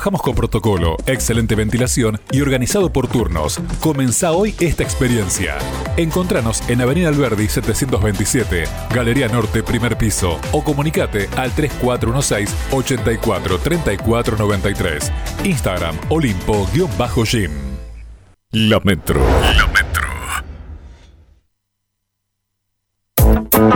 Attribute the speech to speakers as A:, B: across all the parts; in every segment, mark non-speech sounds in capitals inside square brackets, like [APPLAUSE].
A: Trabajamos con protocolo, excelente ventilación y organizado por turnos. Comenzá hoy esta experiencia. Encontranos en Avenida Alberdi 727, Galería Norte, primer piso, o comunicate al 3416 84 34 93. Instagram Olimpo-Gym. La Metro. La Metro.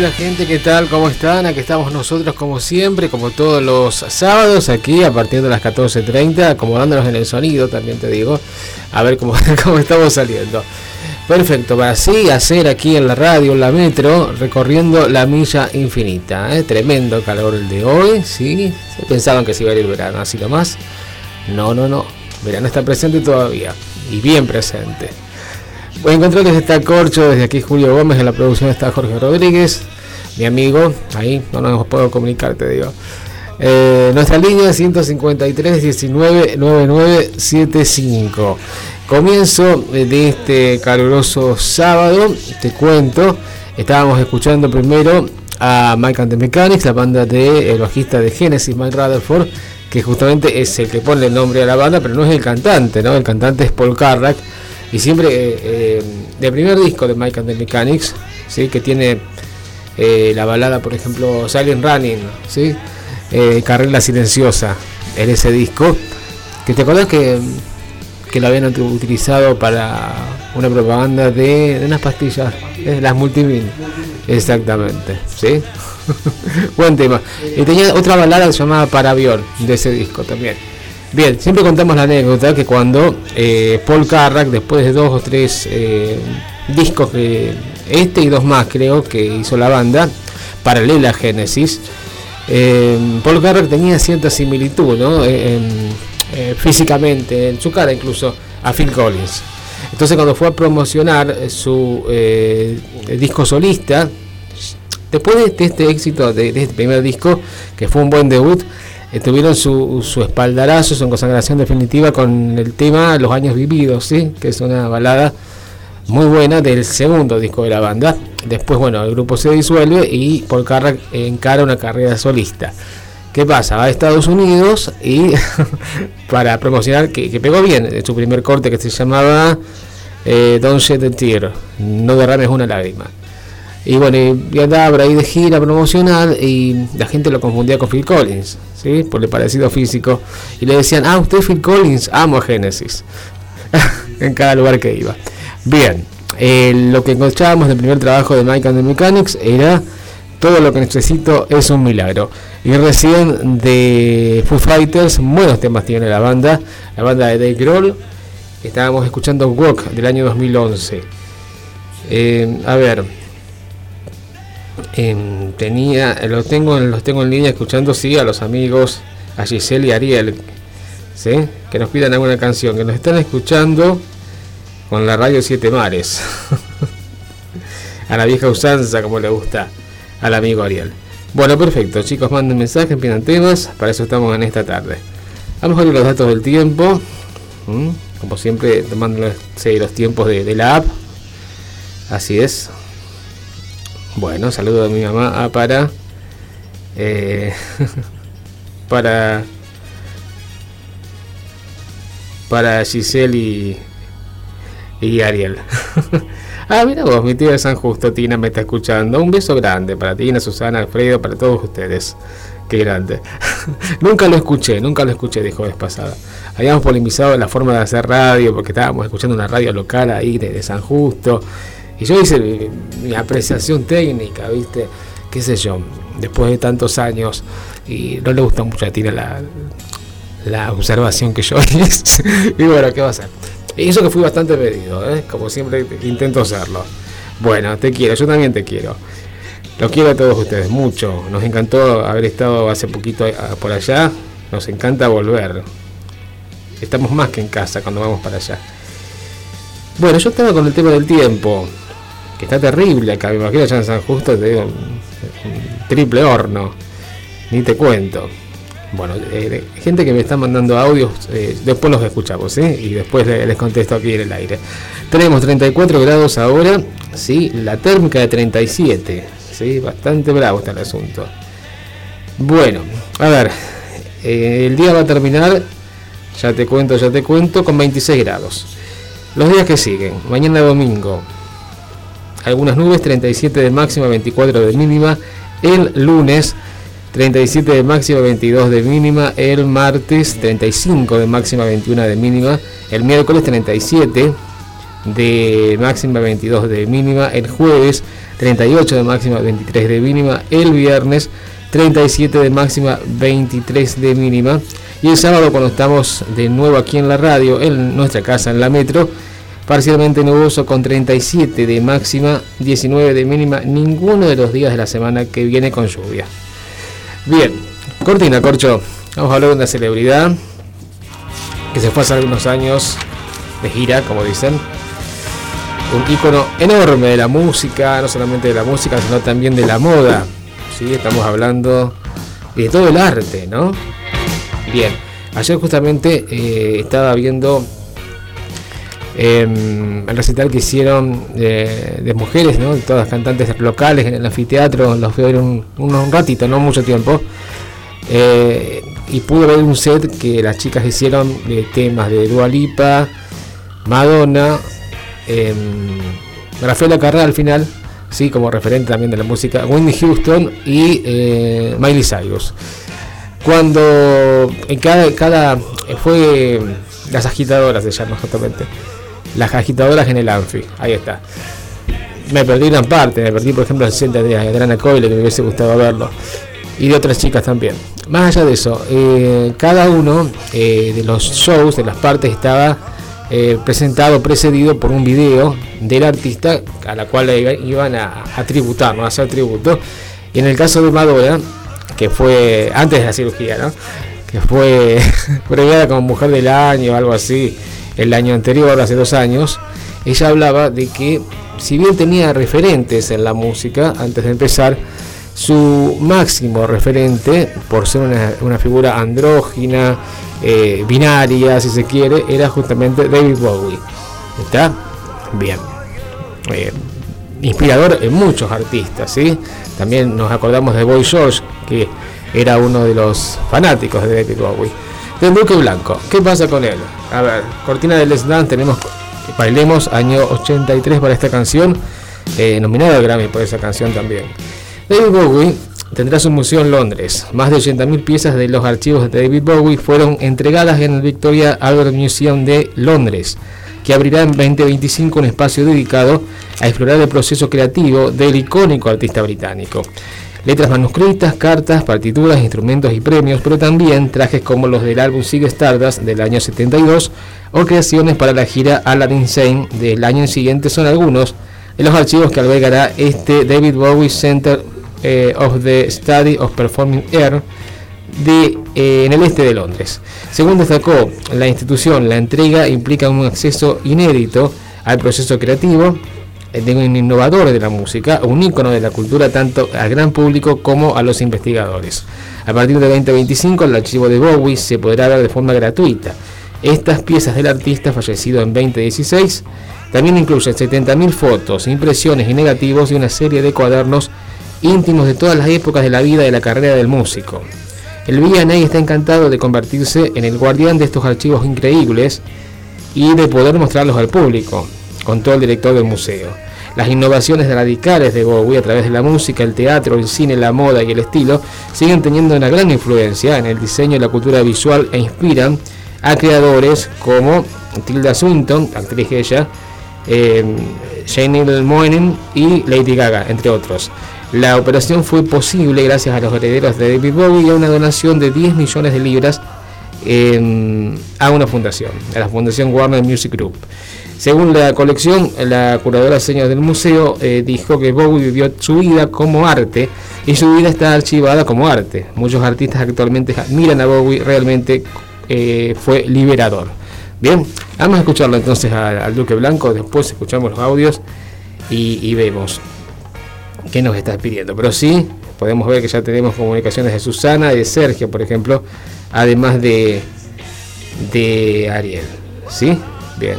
B: Hola gente, ¿qué tal? ¿Cómo están? Aquí estamos nosotros como siempre, como todos los sábados, aquí a partir de las 14.30, acomodándonos en el sonido, también te digo, a ver cómo, [LAUGHS] cómo estamos saliendo. Perfecto, para así hacer aquí en la radio, en la metro, recorriendo la milla infinita. ¿eh? Tremendo calor el de hoy, ¿sí? Se pensaban que se iba a ir el verano, así nomás. No, no, no. Verano está presente todavía, y bien presente. Voy a encontrarles está Corcho, desde aquí Julio Gómez, en la producción está Jorge Rodríguez, mi amigo, ahí no nos puedo comunicar, te digo. Eh, nuestra línea 153 19 9975. Comienzo de este caluroso sábado, te cuento, estábamos escuchando primero a Mike and the Mechanics, la banda de el bajista de Genesis, Mike Rutherford, que justamente es el que pone el nombre a la banda, pero no es el cantante, ¿no? El cantante es Paul Carrack y siempre, eh, eh, primer disco de Mike and the Mechanics, ¿sí? que tiene eh, la balada, por ejemplo, Silent Running, ¿sí? Eh, Carrera Silenciosa, en ese disco, que te acuerdas que, que lo habían utilizado para una propaganda de, unas pastillas, las multivin. Exactamente, ¿sí? [LAUGHS] Buen tema. Y tenía otra balada que se llamaba Para Avión, de ese disco también. Bien, siempre contamos la anécdota que cuando eh, Paul Carrack, después de dos o tres eh, discos, que, este y dos más creo que hizo la banda, paralela a Genesis, eh, Paul Carrack tenía cierta similitud, ¿no? En- físicamente, en su cara incluso, a Phil Collins. Entonces cuando fue a promocionar su disco solista, después de, de este éxito de este primer disco, que fue un buen debut, eh, tuvieron su, su espaldarazo, su consagración definitiva con el tema Los años vividos, ¿sí? que es una balada muy buena del segundo disco de la banda. Después, bueno, el grupo se disuelve y Paul Carrack encara una carrera solista. ¿Qué pasa? Va a Estados Unidos y [LAUGHS] para promocionar, que, pegó bien, su primer corte que se llamaba eh, Don't Shed a Tear, no derrames una lágrima. Y bueno, y- andaba por ahí de gira promocional y la gente lo confundía con Phil Collins, ¿sí? Por el parecido físico. Y le decían, ah, usted Phil Collins, amo a Genesis. [LAUGHS] en cada lugar que iba. Bien, eh, lo que encontrábamos del primer trabajo de Mike and the Mechanics era todo lo que necesito es un milagro. Y recién de Foo Fighters, buenos temas tiene la banda, la banda de Dave Grohl. Estábamos escuchando Walk del año 2011. Eh, a ver, em, tenía, los tengo, los tengo en línea escuchando sí a los amigos, a Giselle y Ariel, ¿sí? que nos pidan alguna canción, que nos están escuchando con la radio Siete Mares. [LAUGHS] a la vieja usanza, como le gusta al amigo Ariel. Bueno, perfecto, chicos, manden mensajes, pidan temas, para eso estamos en esta tarde. Vamos a ver los datos del tiempo, como siempre, tomando los, tiempos de la app. Así es. Bueno, saludo de mi mamá a para. eh, [LAUGHS] para. Para Giselle y. Y Ariel. [LAUGHS] ah, mira vos, mi tía de San Justo, Tina, me está escuchando. Un beso grande para Tina, Susana, Alfredo, para todos ustedes. Qué grande. [LAUGHS] nunca lo escuché, nunca lo escuché, dijo vez pasada. Habíamos polemizado la forma de hacer radio, porque estábamos escuchando una radio local ahí de, de San Justo. Y yo hice mi, apreciación técnica, ¿viste? Qué sé yo, después de tantos años, y no le gusta mucho a Tina la, la observación que yo [LAUGHS] hice. y bueno, ¿qué va a hacer? Y eso que fui bastante pedido, ¿eh? como siempre intento hacerlo. Bueno, te quiero, yo también te quiero. Los quiero a todos ustedes mucho. Nos encantó haber estado hace poquito por allá. Nos encanta volver. Estamos más que en casa cuando vamos para allá. Bueno, yo estaba con el tema del tiempo, que está terrible acá. Me imagino allá en San Justo, te digo, un, triple horno. Ni te cuento. Bueno, eh, gente que me está mandando audios, eh, después los escuchamos, ¿sí? Y después le- les contesto aquí en el aire. Tenemos 34 grados ahora, ¿sí? La térmica de 37, ¿sí? Bastante bravo está el asunto. Bueno, a ver, eh, el día va a terminar, ya te cuento, ya te cuento, con 26 grados. Los días que siguen, mañana domingo, algunas nubes, 37 de máxima, 24 de mínima. El lunes, 37 de máxima, 22 de mínima. El martes, 35 de máxima, 21 de mínima. El miércoles, 37 de máxima, 22 de mínima. El jueves, 38 de máxima, 23 de mínima. El viernes 37 de máxima, 23 de mínima. Y el sábado cuando estamos de nuevo aquí en la radio, en nuestra casa, en la metro, parcialmente nuboso con 37 de máxima, 19 de mínima, ninguno de los días de la semana que viene con lluvia. Bien, Cortina, Corcho, vamos a hablar de una celebridad que se fue hace algunos años de gira, como dicen. Un ícono enorme de la música, no solamente de la música, sino también de la moda. ¿sí? Estamos hablando de todo el arte, ¿no? Bien, ayer justamente eh, estaba viendo em, el recital que hicieron de, mujeres, ¿no? Todas cantantes locales en el anfiteatro, los fui a ver un, un- ratito, no mucho tiempo. Eh, y pude ver un set que las chicas hicieron de temas de Dua Lipa, Madonna, em, Rafaela Carrá al final, sí, como referente también de la música, Whitney Houston y eh, Miley Cyrus. Cuando en cada, cada fue las agitadoras se llama justamente, las agitadoras en el Anfi, ahí está. Me perdí gran parte, me perdí por ejemplo el set de Adriana Coyle que me hubiese gustado verlo y de otras chicas también. Más allá de eso, eh, cada uno eh, de los shows, de las partes, estaba eh, presentado, precedido por un video del artista a la cual iban a, a tributar, ¿no? a hacer tributo. Y en el caso de Madonna, que fue antes de la cirugía, ¿no? que fue [LAUGHS] premiada como mujer del año o algo así el año anterior, hace dos años, ella hablaba de que si bien tenía referentes en la música antes de empezar, su máximo referente, por ser una, una figura andrógina, eh, binaria, si se quiere, era justamente David Bowie. ¿Está? Bien. Eh, inspirador en muchos artistas, ¿sí? También nos acordamos de Boy George, que era uno de los fanáticos de David Bowie. Del Duque Blanco, ¿qué pasa con él? A ver, cortina de Les Dance, tenemos Bailemos, año 83 para esta canción, eh, nominado al Grammy por esa canción también. David Bowie tendrá su museo en Londres. Más de 80.000 piezas de los archivos de David Bowie fueron entregadas en el Victoria Albert Museum de Londres, que abrirá en 2025 un espacio dedicado a explorar el proceso creativo del icónico artista británico. Letras manuscritas, cartas, partituras, instrumentos y premios, pero también trajes como los del álbum Sigue Stardust del año 72 o creaciones para la gira Aladdin Insane del año siguiente son algunos de los archivos que albergará este David Bowie Center eh, of the Study of Performing Air eh, en el este de Londres. Según destacó la institución, la entrega implica un acceso inédito al proceso creativo de un innovador de la música, un ícono de la cultura tanto al gran público como a los investigadores. A partir de 2025 el archivo de Bowie se podrá ver de forma gratuita. Estas piezas del artista fallecido en 2016 también incluyen 70.000 fotos, impresiones y negativos y una serie de cuadernos íntimos de todas las épocas de la vida y de la carrera del músico. El V&A está encantado de convertirse en el guardián de estos archivos increíbles y de poder mostrarlos al público, contó el director del museo. Las innovaciones radicales de Bowie a través de la música, el teatro, el cine, la moda y el estilo siguen teniendo una gran influencia en el diseño y la cultura visual e inspiran a creadores como Tilda Swinton, actriz ella, eh, Janelle Monáe y Lady Gaga, entre otros. La operación fue posible gracias a los herederos de David Bowie y a una donación de 10 millones de libras eh, a una fundación, a la Fundación Warner Music Group. Según la colección, la curadora señor del museo eh, dijo que Bowie vivió su vida como arte y su vida está archivada como arte. Muchos artistas actualmente admiran a Bowie, realmente eh, fue liberador. Bien, vamos a escucharlo entonces al, Duque Blanco, después escuchamos los audios y, y vemos qué nos está pidiendo. Pero sí, podemos ver que ya tenemos comunicaciones de Susana, de Sergio, por ejemplo, además de, de Ariel. ¿Sí? Bien.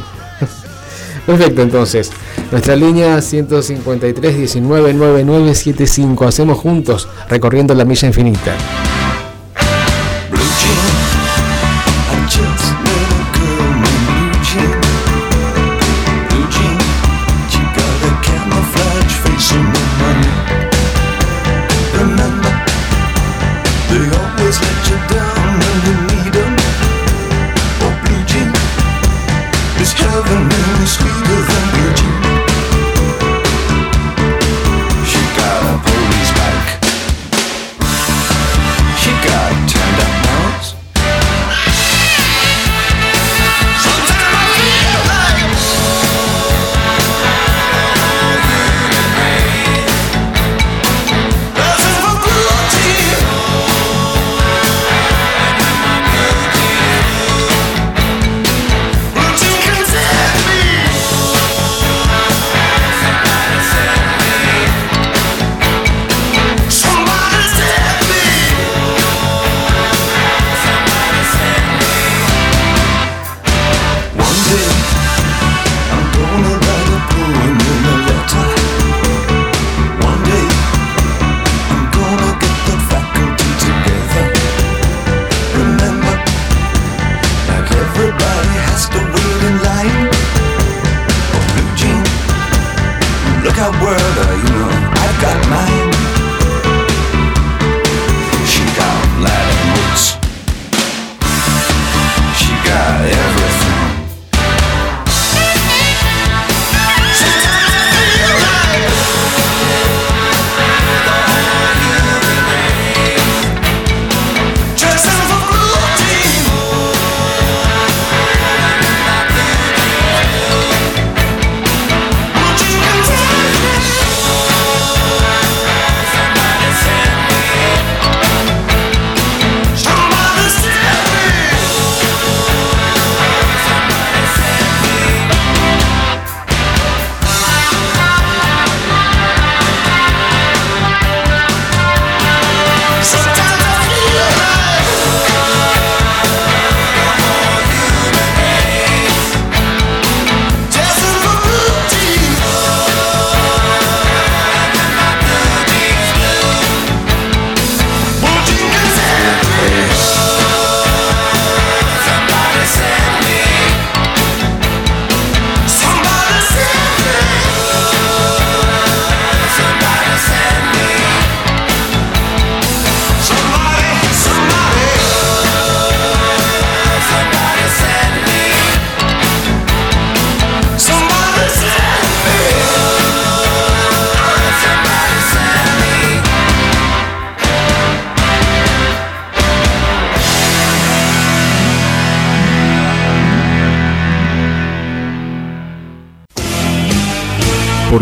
B: [LAUGHS] Perfecto, entonces. Nuestra línea 153 19 9975. Hacemos juntos recorriendo la milla infinita.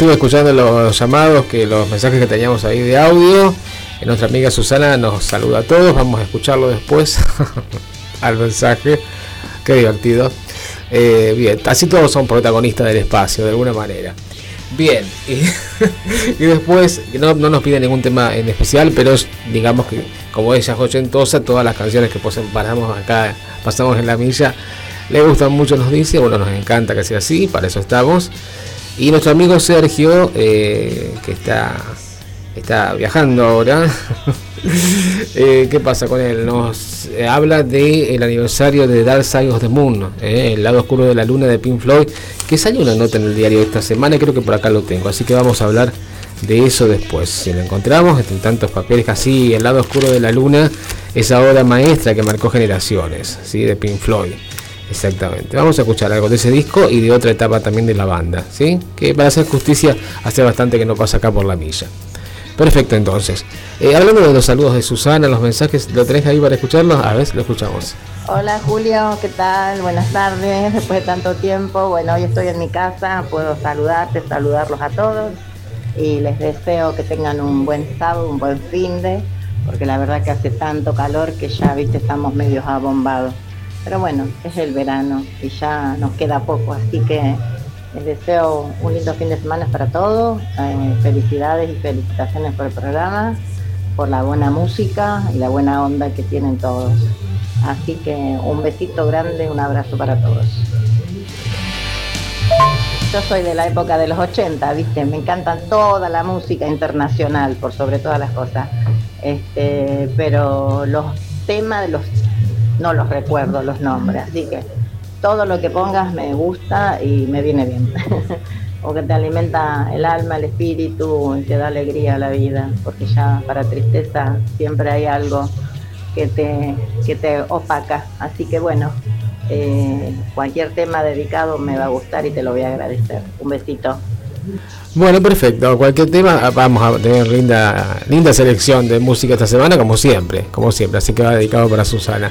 B: estuve escuchando los llamados, que los mensajes que teníamos ahí de audio. Eh, nuestra amiga Susana nos saluda a todos, vamos a escucharlo después [LAUGHS] al mensaje. Qué divertido. Eh, bien, así todos son protagonistas del espacio, de alguna manera. Bien, y, [LAUGHS] después, no, no, nos pide ningún tema en especial, pero digamos que como ella es ochentosa, todas las canciones que pasamos acá, pasamos en la milla, le gustan mucho, nos dice, bueno, nos encanta que sea así, para eso estamos. Y nuestro amigo Sergio, eh, que está, está viajando ahora, [LAUGHS] eh, ¿qué pasa con él? Nos eh, habla del aniversario de Dark Side of the Moon, el lado oscuro de la luna de Pink Floyd, que salió una nota en el diario de esta semana, creo que por acá lo tengo, así que vamos a hablar de eso después. Si lo encontramos, entre tantos papeles así, el lado oscuro de la luna, esa obra maestra que marcó generaciones, ¿sí? de Pink Floyd. Exactamente. Vamos a escuchar algo de ese disco y de otra etapa también de la banda, ¿sí? Que para hacer justicia hace bastante que no pasa acá por la milla. Perfecto, entonces. Eh, de los saludos de Susana, los mensajes, ¿lo tenés ahí para escucharlos? A ver, lo escuchamos.
C: Hola Julio, ¿qué tal? Buenas tardes, [LAUGHS] después de tanto tiempo. Bueno, hoy estoy en mi casa, puedo saludarte, saludarlos a todos y les deseo que tengan un buen sábado, un buen fin de, porque la verdad que hace tanto calor que ya, viste, estamos medios abombados. Pero bueno, es el verano y ya nos queda poco, así que les deseo un lindo fin de semana para todos. Eh, felicidades y felicitaciones por el programa, por la buena música y la buena onda que tienen todos. Así que un besito grande, un abrazo para todos. Yo soy de la época de los 80, ¿viste? Me encantan toda la música internacional, por sobre todas las cosas. Este, pero los temas de los no los recuerdo los nombres, así que todo lo que pongas me gusta y me viene bien. [LAUGHS] porque te alimenta el alma, el espíritu y te da alegría a la vida, porque ya para tristeza siempre hay algo que te, que te opaca. Así que bueno, eh, cualquier tema dedicado me va a gustar y te lo voy a agradecer. Un besito.
B: Bueno, perfecto. Cualquier tema, ah, vamos a tener linda, linda selección de música esta semana, como siempre, como siempre. Así que va dedicado para Susana.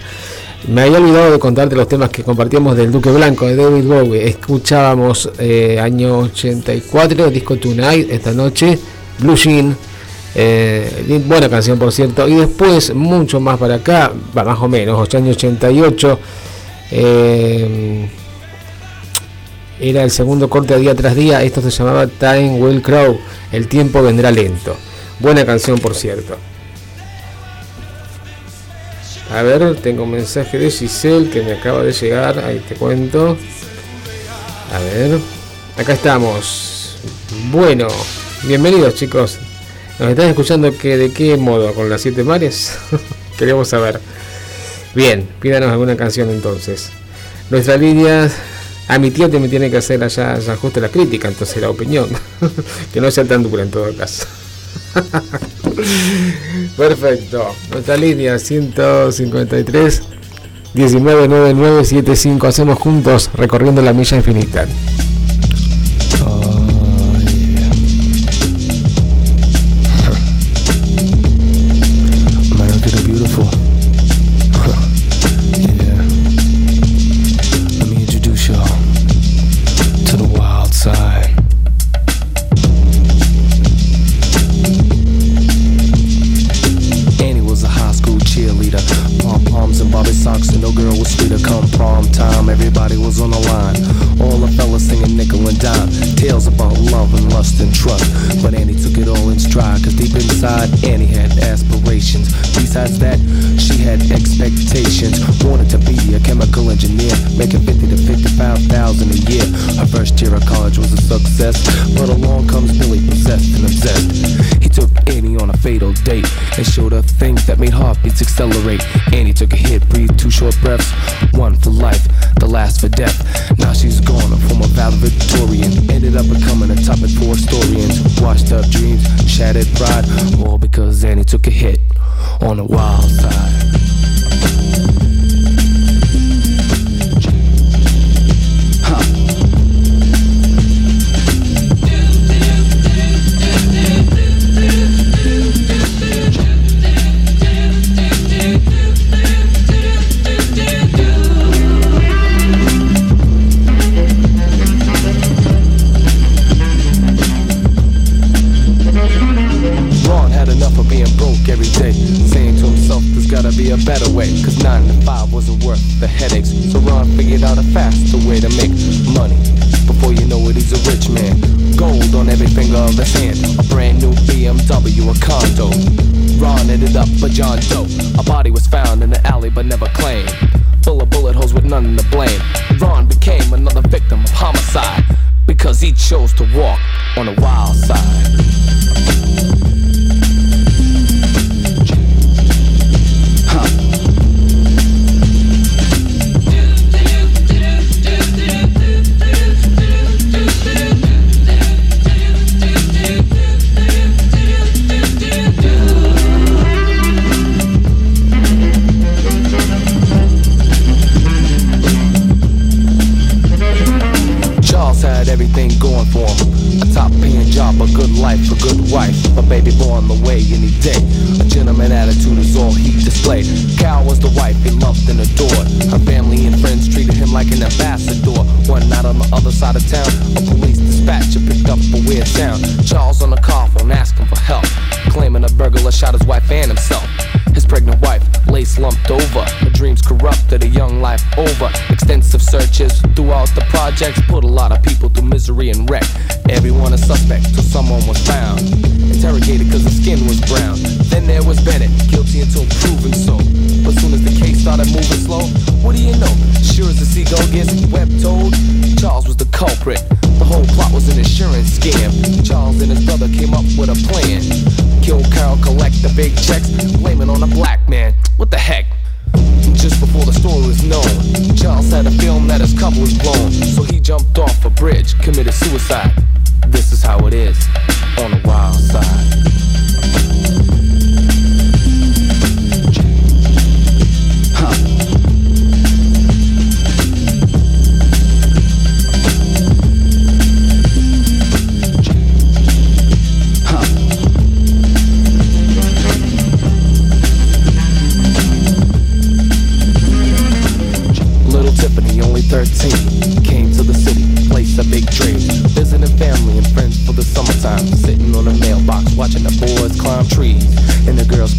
B: Me había olvidado de contarte los temas que compartíamos del Duque Blanco de David Bowie. Escuchábamos eh, año 84, Disco Tonight, esta noche, Blue Jean. eh, buena canción, por cierto. Y después, mucho más para acá, más o menos, año 88. eh, era el segundo corte a día tras día. Esto se llamaba Time Will Crow. El tiempo vendrá lento. Buena canción, por cierto. A ver, tengo un mensaje de Giselle que me acaba de llegar. Ahí te cuento. A ver. Acá estamos. Bueno, bienvenidos chicos. ¿Nos están escuchando que, de qué modo? ¿Con las siete mares? [LAUGHS] Queremos saber. Bien, pídanos alguna canción entonces. Nuestra línea. A mi tío te me tiene que hacer allá, allá justo la crítica, entonces la opinión. [LAUGHS] que no sea tan dura en todo caso. [LAUGHS] Perfecto. Nuestra línea 153 199975. Hacemos juntos recorriendo la milla infinita.
D: Life, a good wife, a baby boy on the way any day. A gentleman attitude is all he displayed. Cal was the wife he loved and adored. Her family and friends treated him like an ambassador. One night on the other side of town, a police dispatcher picked up a weird sound. Charles on the phone asking for help, claiming a burglar shot his wife and himself. Pregnant wife lay slumped over. My dreams corrupted, a young life over. Extensive searches throughout the projects put a lot of people through misery and wreck. Everyone a suspect till someone was found. Interrogated cause his skin was brown. Then there was Bennett, guilty until proven so. But soon as the case started moving slow, what do you know? Sure as the seagull gets web told, Charles was the culprit. The whole plot was an insurance scam. Charles and his brother came up with a plan. Kill Carol, collect the big checks, blame it on a black man. What the heck? Just before the story was known, Charles had a film that his cover was blown. So he jumped off a bridge, committed suicide. This is how it is on the wild side.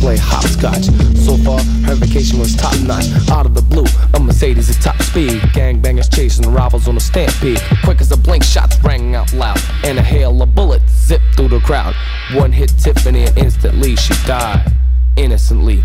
D: Play hopscotch. So far, her vacation was top notch. Out of the blue, a Mercedes at top speed. Gangbangers chasing rivals on a stampede. Quick as a blink, shots rang out loud, and a hail of bullets zipped through the crowd. One hit Tiffany, and instantly she died. Innocently,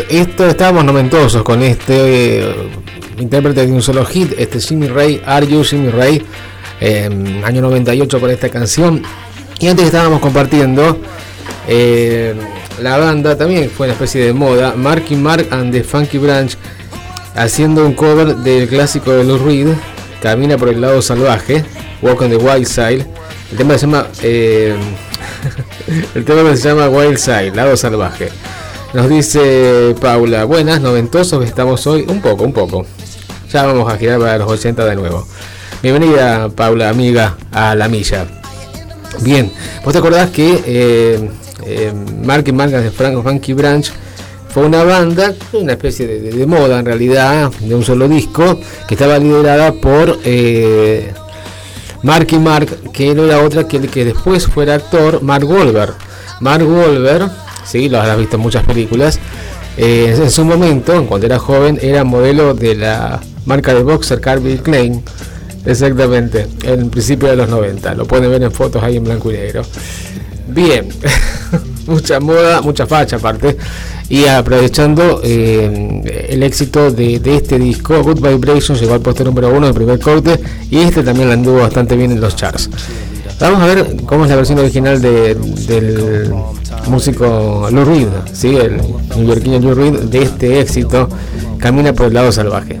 B: Esto estábamos noventosos con este eh, intérprete de un solo hit, este Jimmy Ray, Are You Jimmy Ray, eh, año 98 con esta canción. Y antes estábamos compartiendo eh, la banda, también fue una especie de moda, Marky Mark and the Funky Branch, haciendo un cover del clásico de Lou Reed, Camina por el lado salvaje, Walk on the Wild Side. El tema se llama eh, [LAUGHS] el tema se llama Wild Side, lado salvaje. Nos dice Paula, buenas, noventosos que estamos hoy, un poco, un poco. Ya vamos a girar para los 80 de nuevo. Bienvenida Paula, amiga, a la milla. Bien, vos te acordás que eh, eh, Mark y Marcas de Franco Funky Branch fue una banda, una especie de, moda en realidad, de un solo disco, que estaba liderada por eh, Mark y Mark, que no era otra que el que después fuera actor, Mark Wahlberg. Mark Wahlberg, sí, lo habrás visto en muchas películas, eh, en su momento, cuando era joven, era modelo de la marca de boxer Calvin Klein. Exactamente, en principio de los 90. Lo pueden ver en fotos ahí en blanco y negro. Bien, [LAUGHS] mucha moda, mucha facha aparte. Y aprovechando eh, el éxito de, de este disco, Good Vibrations llegó al puesto número uno del primer corte. Y este también la anduvo bastante bien en los charts. Vamos a ver cómo es la versión original de- del músico Lou Reed, ¿sí? el neoyorquino Lou Reed, de este éxito, Camina por el lado salvaje.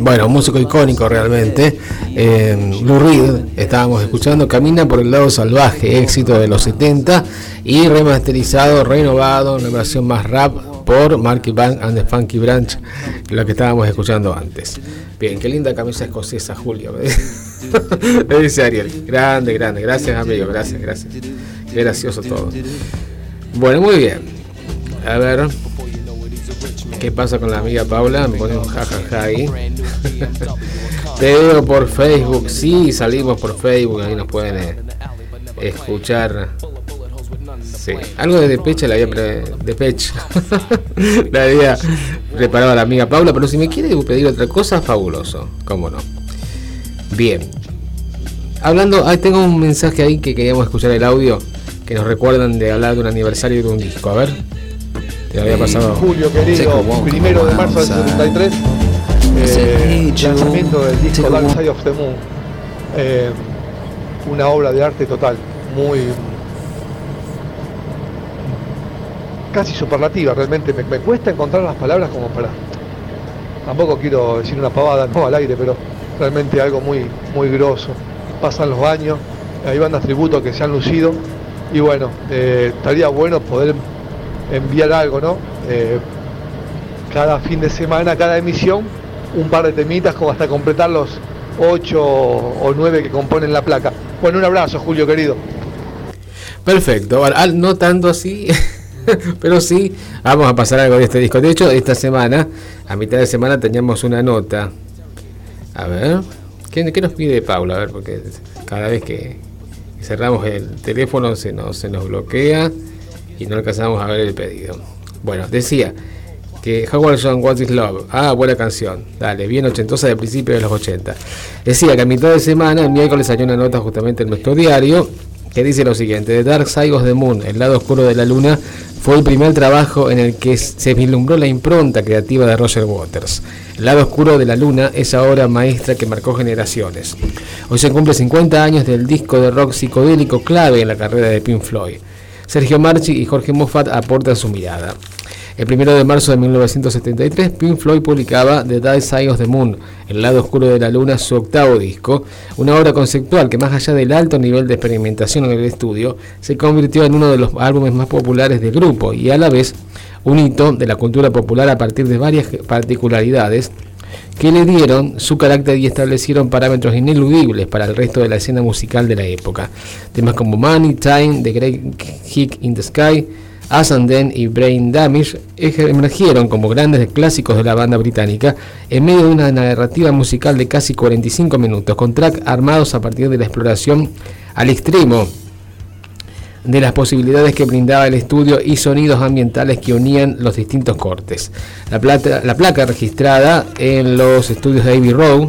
B: Bueno, un músico icónico realmente. Eh, Lou Reed, estábamos escuchando, camina por el lado salvaje, éxito de los 70 y remasterizado, renovado, una versión más rap por Marky Bank and the Funky Branch, lo que estábamos escuchando antes. Bien, qué linda camisa escocesa, Julio. [LAUGHS] Me dice Ariel. Grande, grande. Gracias, amigo. Gracias, gracias. Qué gracioso todo. Bueno, muy bien. A ver. ¿Qué pasa con la amiga Paula? Me pone un jajaja ahí. [LAUGHS] Te veo por Facebook. Sí, salimos por Facebook. Ahí nos pueden eh, escuchar. Sí. Algo de Depeche la había Depeche. la [LAUGHS] había preparado la amiga Paula. Pero si me quiere pedir otra cosa, fabuloso. Cómo no. Bien. Hablando, ahí tengo un mensaje ahí que queríamos escuchar el audio. Que nos recuerdan de hablar de un aniversario de un disco. A ver. Te había pasado.
E: Julio querido, primero de marzo del
F: wild side.
E: 73,
F: said,
E: eh,
F: "Hey, Joe,
E: lanzamiento del disco Dark
F: walk."
E: Side of the Moon. Eh, una obra de arte total, muy casi superlativa realmente. Me, me cuesta encontrar las palabras como para. Tampoco quiero decir una pavada no al aire, pero realmente algo muy, muy grosso. Pasan los años, hay bandas tributo que se han lucido y bueno, eh, estaría bueno poder enviar algo, ¿no? Eh, cada fin de semana, cada emisión, un par de temitas como hasta completar los ocho o nueve que componen la placa. Bueno, un abrazo, Julio querido.
B: Perfecto, no tanto así, [LAUGHS] pero sí, vamos a pasar algo de este disco. De hecho, esta semana, a mitad de semana, teníamos una nota. A ver, ¿qué, qué nos pide Paula? A ver, porque cada vez que cerramos el teléfono se nos, se nos bloquea y no alcanzamos a ver el pedido. Bueno, decía que Howard John What is Love, ah, buena canción, dale, bien ochentosa de principio de los 80. Decía que a mitad de semana, el miércoles salió una nota justamente en nuestro diario que dice lo siguiente: The Dark Side of the Moon, el lado oscuro de la luna, fue el primer trabajo en el que se vislumbró la impronta creativa de Roger Waters. El lado oscuro de la luna, esa obra maestra que marcó generaciones. Hoy se cumple 50 años del disco de rock psicodélico clave en la carrera de Pink Floyd. Sergio Marchi y Jorge Moffat aportan su mirada. El 1 de marzo de 1973, Pink Floyd publicaba The Dark Side of the Moon, El lado oscuro de la luna, su octavo disco, una obra conceptual que más allá del alto nivel de experimentación en el estudio, se convirtió en uno de los álbumes más populares del grupo y a la vez un hito de la cultura popular a partir de varias particularidades que le dieron su carácter y establecieron parámetros ineludibles para el resto de la escena musical de la época. Temas como Money, Time, The Great Hick in the Sky, As and Then y Brain Damage emergieron como grandes clásicos de la banda británica en medio de una narrativa musical de casi 45 minutos, con tracks armados a partir de la exploración al extremo de las posibilidades que brindaba el estudio y sonidos ambientales que unían los distintos cortes. La, placa registrada en los estudios de Abbey Road,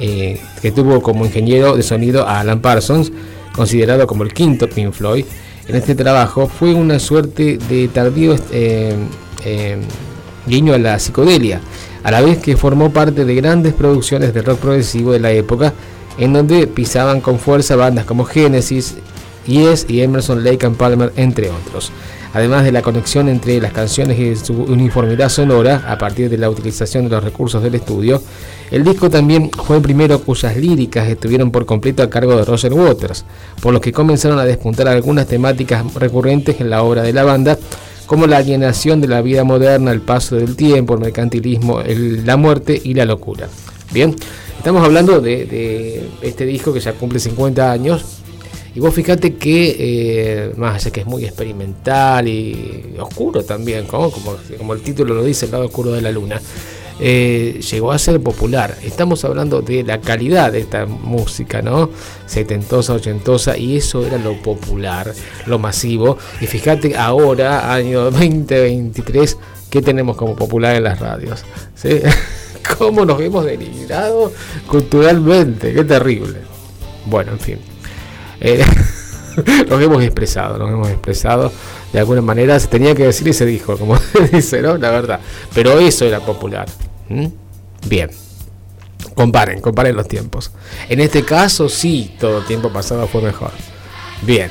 B: eh, que tuvo como ingeniero de sonido a Alan Parsons, considerado como el quinto Pink Floyd, en este trabajo fue una suerte de tardío eh, eh, guiño a la psicodelia, a la vez que formó parte de grandes producciones de rock progresivo de la época, en donde pisaban con fuerza bandas como Genesis, Yes y Emerson, Lake and Palmer, entre otros. Además de la conexión entre las canciones y su uniformidad sonora a partir de la utilización de los recursos del estudio, el disco también fue el primero cuyas líricas estuvieron por completo a cargo de Roger Waters, por lo que comenzaron a despuntar algunas temáticas recurrentes en la obra de la banda, como la alienación de la vida moderna, el paso del tiempo, el mercantilismo, la muerte y la locura. Bien, estamos hablando de este disco que ya cumple 50 años, y vos fíjate que, eh, más allá que es muy experimental y oscuro también, como, como, el título lo dice, el lado oscuro de la luna, eh, llegó a ser popular. Estamos hablando de la calidad de esta música, ¿no? Setentosa, ochentosa, y eso era lo popular, lo masivo. Y fíjate ahora, año [LAUGHS] 2023, ¿qué tenemos como popular en las radios? ¿Sí? [LAUGHS] ¿Cómo nos hemos denigrado culturalmente? Qué terrible. Bueno, en fin. Eh, [LAUGHS] nos hemos expresado, nos hemos expresado de alguna manera, se tenía que decir y se dijo, como [LAUGHS] dice, ¿no? La verdad. Pero eso era popular. Bien. Comparen, comparen los tiempos. En este caso, sí, todo tiempo pasado fue mejor. Bien.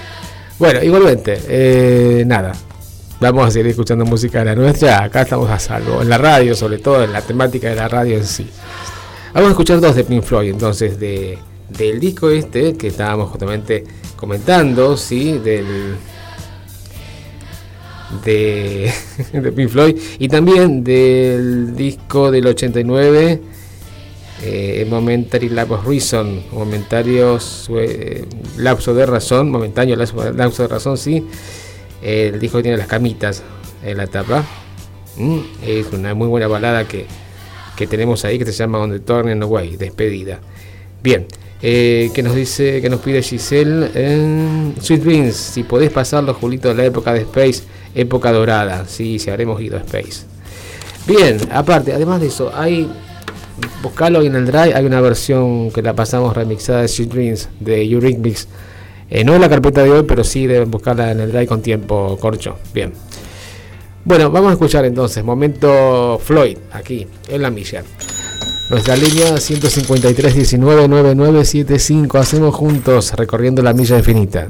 B: Bueno, igualmente, eh, nada. Vamos a seguir escuchando música de la nuestra. Acá estamos a salvo. En la radio, sobre todo, en la temática de la radio en sí. Vamos a escuchar dos de Pink Floyd, entonces, de, del disco este que estábamos justamente comentando, ¿sí? Del, de, [LAUGHS] Pink Floyd y también del disco del 89, eh, Momentary Lapse of Reason, momentarios eh, lapso de razón, momentáneo lapso, lapso de razón, sí. El disco que tiene las camitas en la tapa. Es una muy buena balada que, que tenemos ahí que se llama On the Turning Away, despedida. Bien, eh, que nos dice, que nos pide Giselle, eh, Sweet Dreams, si podés pasarlo, Julito, de la época de Space, época dorada, sí, si habremos ido a Space. Bien, aparte, además de eso, hay, buscalo en el Drive, hay una versión que la pasamos remixada de Sweet Dreams, de Eurythmics, eh, no en la carpeta de hoy, pero sí deben buscarla en el Drive con tiempo, corcho, bien. Bueno, vamos a escuchar entonces, momento Floyd, aquí, en la milla. Nuestra línea 153 19 9975. Hacemos juntos recorriendo la milla infinita.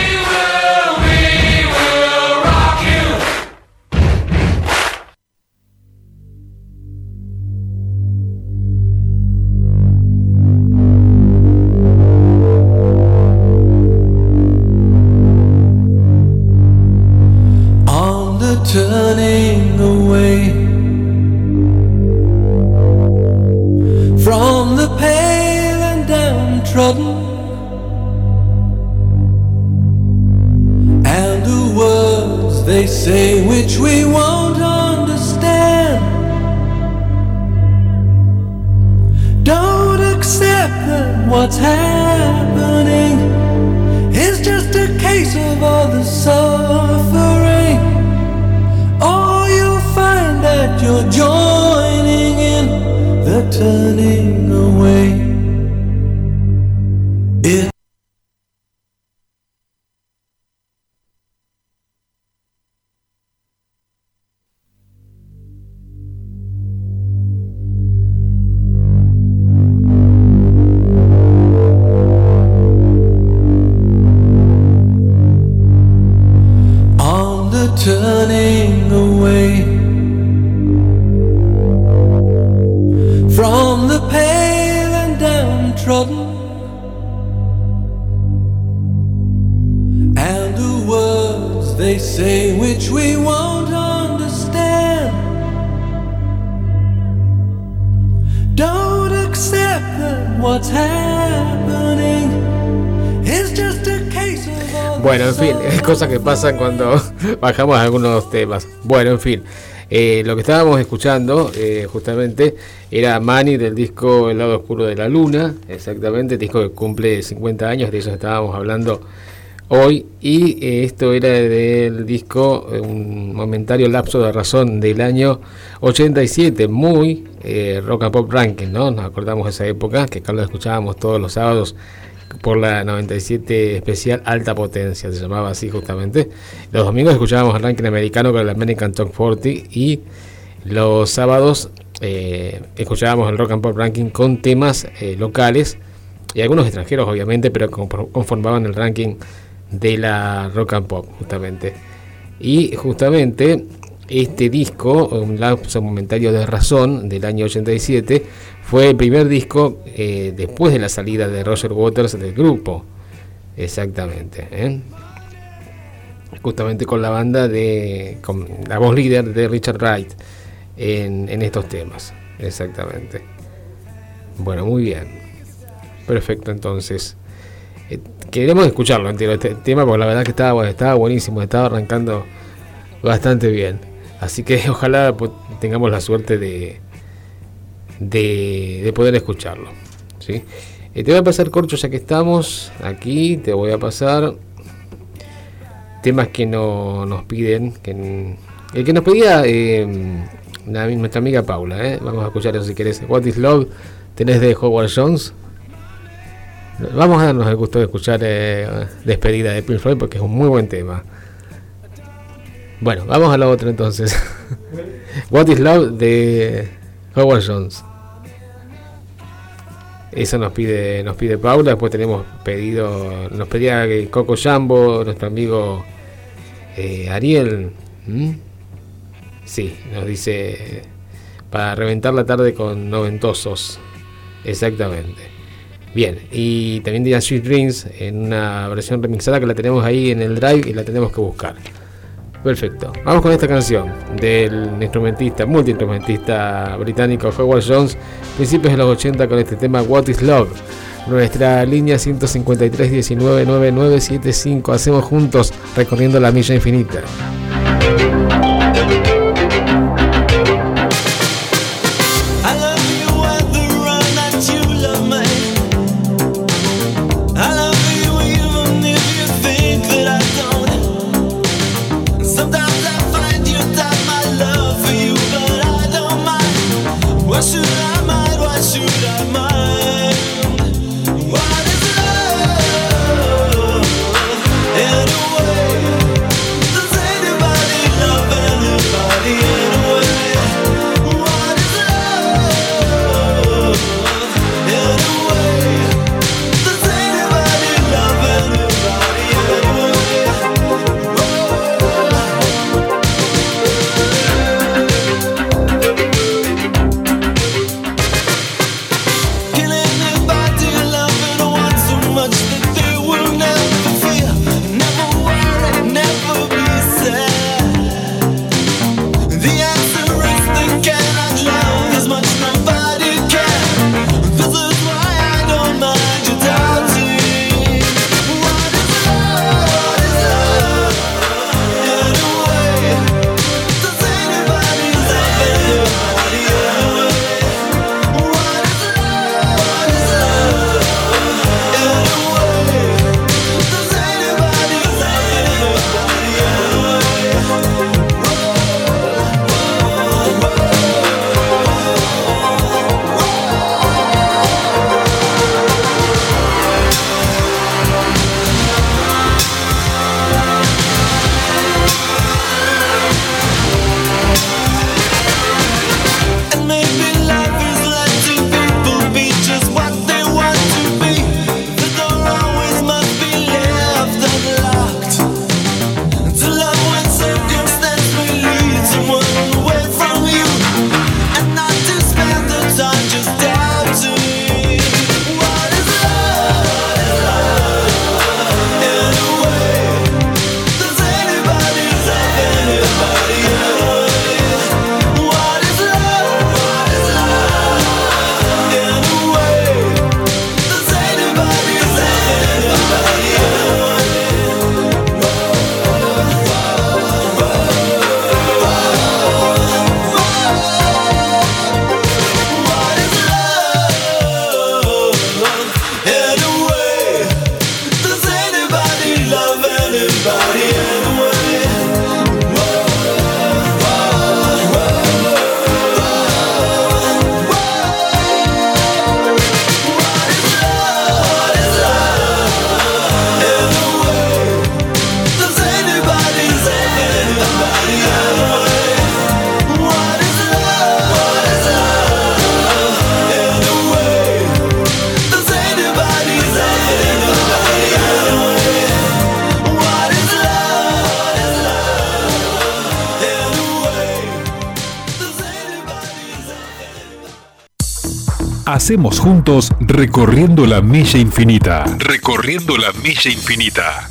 B: Pasan cuando [LAUGHS] bajamos algunos temas. Bueno, en fin, eh, lo que estábamos escuchando eh, justamente era Mani del disco El lado oscuro de la luna, exactamente, disco que cumple 50 años, de eso estábamos hablando hoy, y eh, esto era del disco Un momentario lapso de razón del año 87, muy rock and pop ranking, ¿no? Nos acordamos de esa época, que lo escuchábamos todos los sábados por la 97 especial Alta Potencia, se llamaba así justamente. Los domingos escuchábamos el ranking americano con el American Top 40 y los sábados eh, escuchábamos el Rock and Pop Ranking con temas eh, locales y algunos extranjeros obviamente, pero confor- conformaban el ranking de la Rock and Pop justamente. Y justamente este disco, un lapso momentario de razón del año 87, fue el primer disco eh, después de la salida de Roger Waters del grupo. Exactamente. ¿eh? Justamente con la banda de. con la voz líder de Richard Wright en, estos temas. Exactamente. Bueno, muy bien. Perfecto, entonces. Eh, queremos escucharlo entero este tema porque la verdad que estaba, estaba buenísimo, estaba arrancando bastante bien. Así que [LAUGHS] ojalá pues, tengamos la suerte de, de, de poder escucharlo. ¿sí? Eh, te voy a pasar corcho ya que estamos aquí, te voy a pasar temas que no, nos piden. Que, el que nos pedía eh, la- nuestra amiga Paula, ¿eh? vamos a escuchar eso si querés. What is Love, tenés de Howard Jones. Vamos a darnos el gusto de escuchar eh, Despedida de Pink Floyd porque es un muy buen tema. Bueno, vamos a la otra entonces. [LAUGHS] What is Love de Howard Jones. Eso nos pide, nos pide Paula. Después tenemos pedido, nos pedía Coco Jambo, nuestro amigo eh, Ariel. Sí, nos dice para reventar la tarde con noventosos. Exactamente. Bien, y también tiene Sweet Dreams en una versión remixada que la tenemos ahí en el drive y la tenemos que buscar. Perfecto. Vamos con esta canción del instrumentista, multiinstrumentista británico Howard Jones, principios de los 80 con este tema What is Love. Nuestra línea 153-199975. Hacemos juntos recorriendo la milla infinita.
D: Avancemos juntos recorriendo la milla infinita. Recorriendo la milla infinita.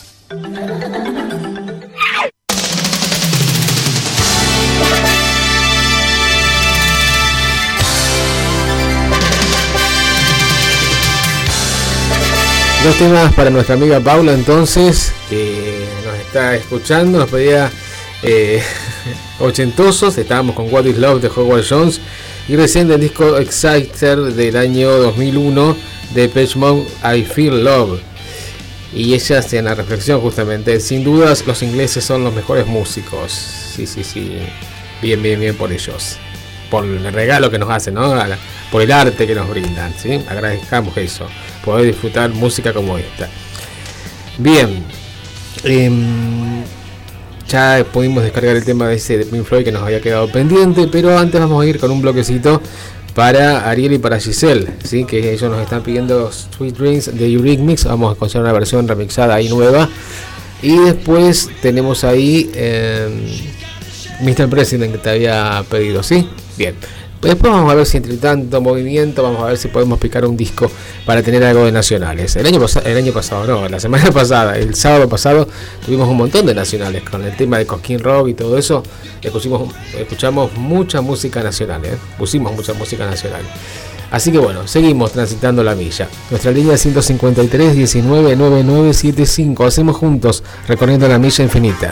B: Dos temas para nuestra amiga Paula entonces, que nos está escuchando, nos pedía eh, [LAUGHS] ochentosos, estábamos con What is Love de Howard Jones y recién del disco Exciter del año 2001 de Page I Feel Love. Y ella hacía la reflexión justamente, sin dudas los ingleses son los mejores músicos. Sí, sí, sí, bien, bien, bien por ellos. Por el regalo que nos hacen, ¿no? Por el arte que nos brindan, ¿sí? Agradezcamos eso. Poder disfrutar música como esta. Bien. Em, ya pudimos descargar el tema de ese de Pink Floyd que nos había quedado pendiente, pero antes vamos a ir con un bloquecito para Ariel y para Giselle, ¿sí? que ellos nos están pidiendo Sweet Dreams de Eurythmics, vamos a escuchar una versión remixada ahí nueva. Y después tenemos ahí em, Mr. President que te había pedido, ¿sí? Bien. Después vamos a ver si entre tanto movimiento, vamos a ver si podemos picar un disco para tener algo de nacionales. El año, el año pasado, no, la semana [LAUGHS] pasada, el sábado pasado, tuvimos un montón de nacionales con el tema de Cosquín Rock y todo eso. Escuchamos, escuchamos mucha música nacional, ¿eh? pusimos mucha música nacional. Así que bueno, seguimos transitando la milla. Nuestra línea 153 19 9975. Hacemos juntos recorriendo la milla infinita.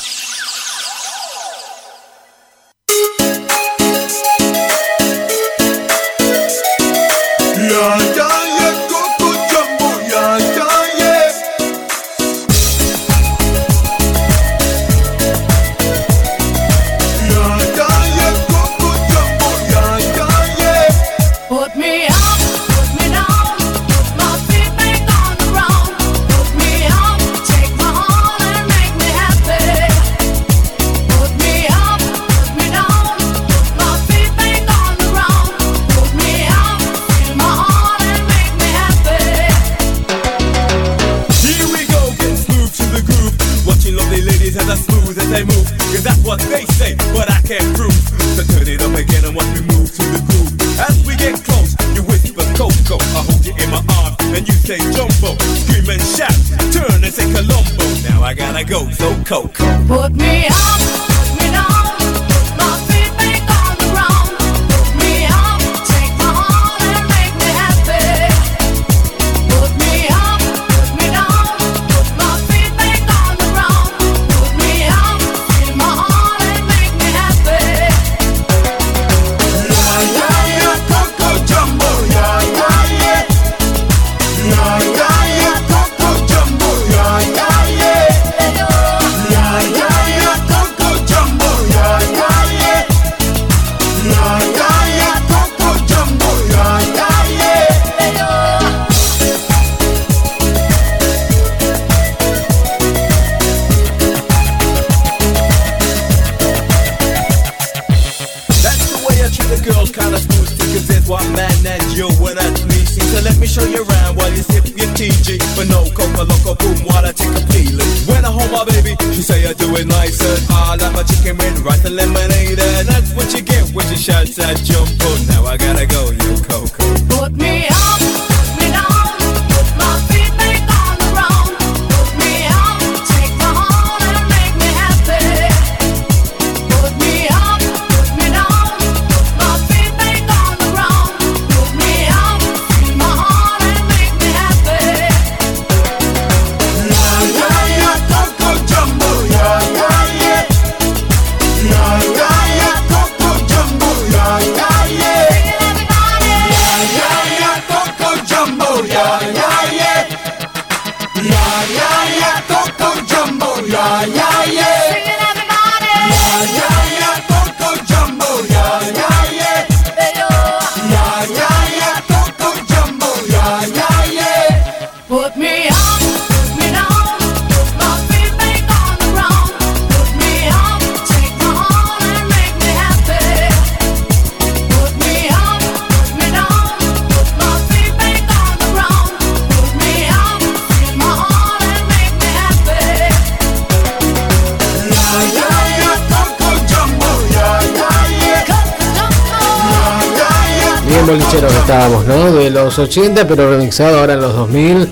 B: 80, pero remixado ahora en los 2000.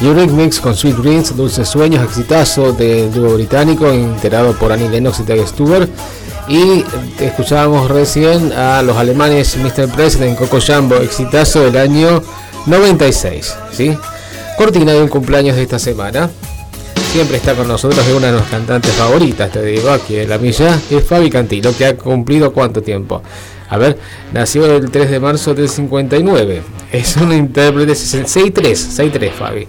B: Unique Mix con Sweet Dreams, Dulces Sueños, exitazo del dúo británico, integrado por Annie Lennox y Tag Stewart. Y escuchábamos recién a los alemanes Mr. President, Coco Jumbo, exitazo del año 96. ¿sí? Cortina de un cumpleaños de esta semana. Siempre está con nosotros, es una de nuestras cantantes favoritas, te digo, aquí en la milla, es Fabi Cantilo, que ha cumplido cuánto tiempo. A ver, nació el 3 de marzo del 59. Es una intérprete 63, 63 Fabi.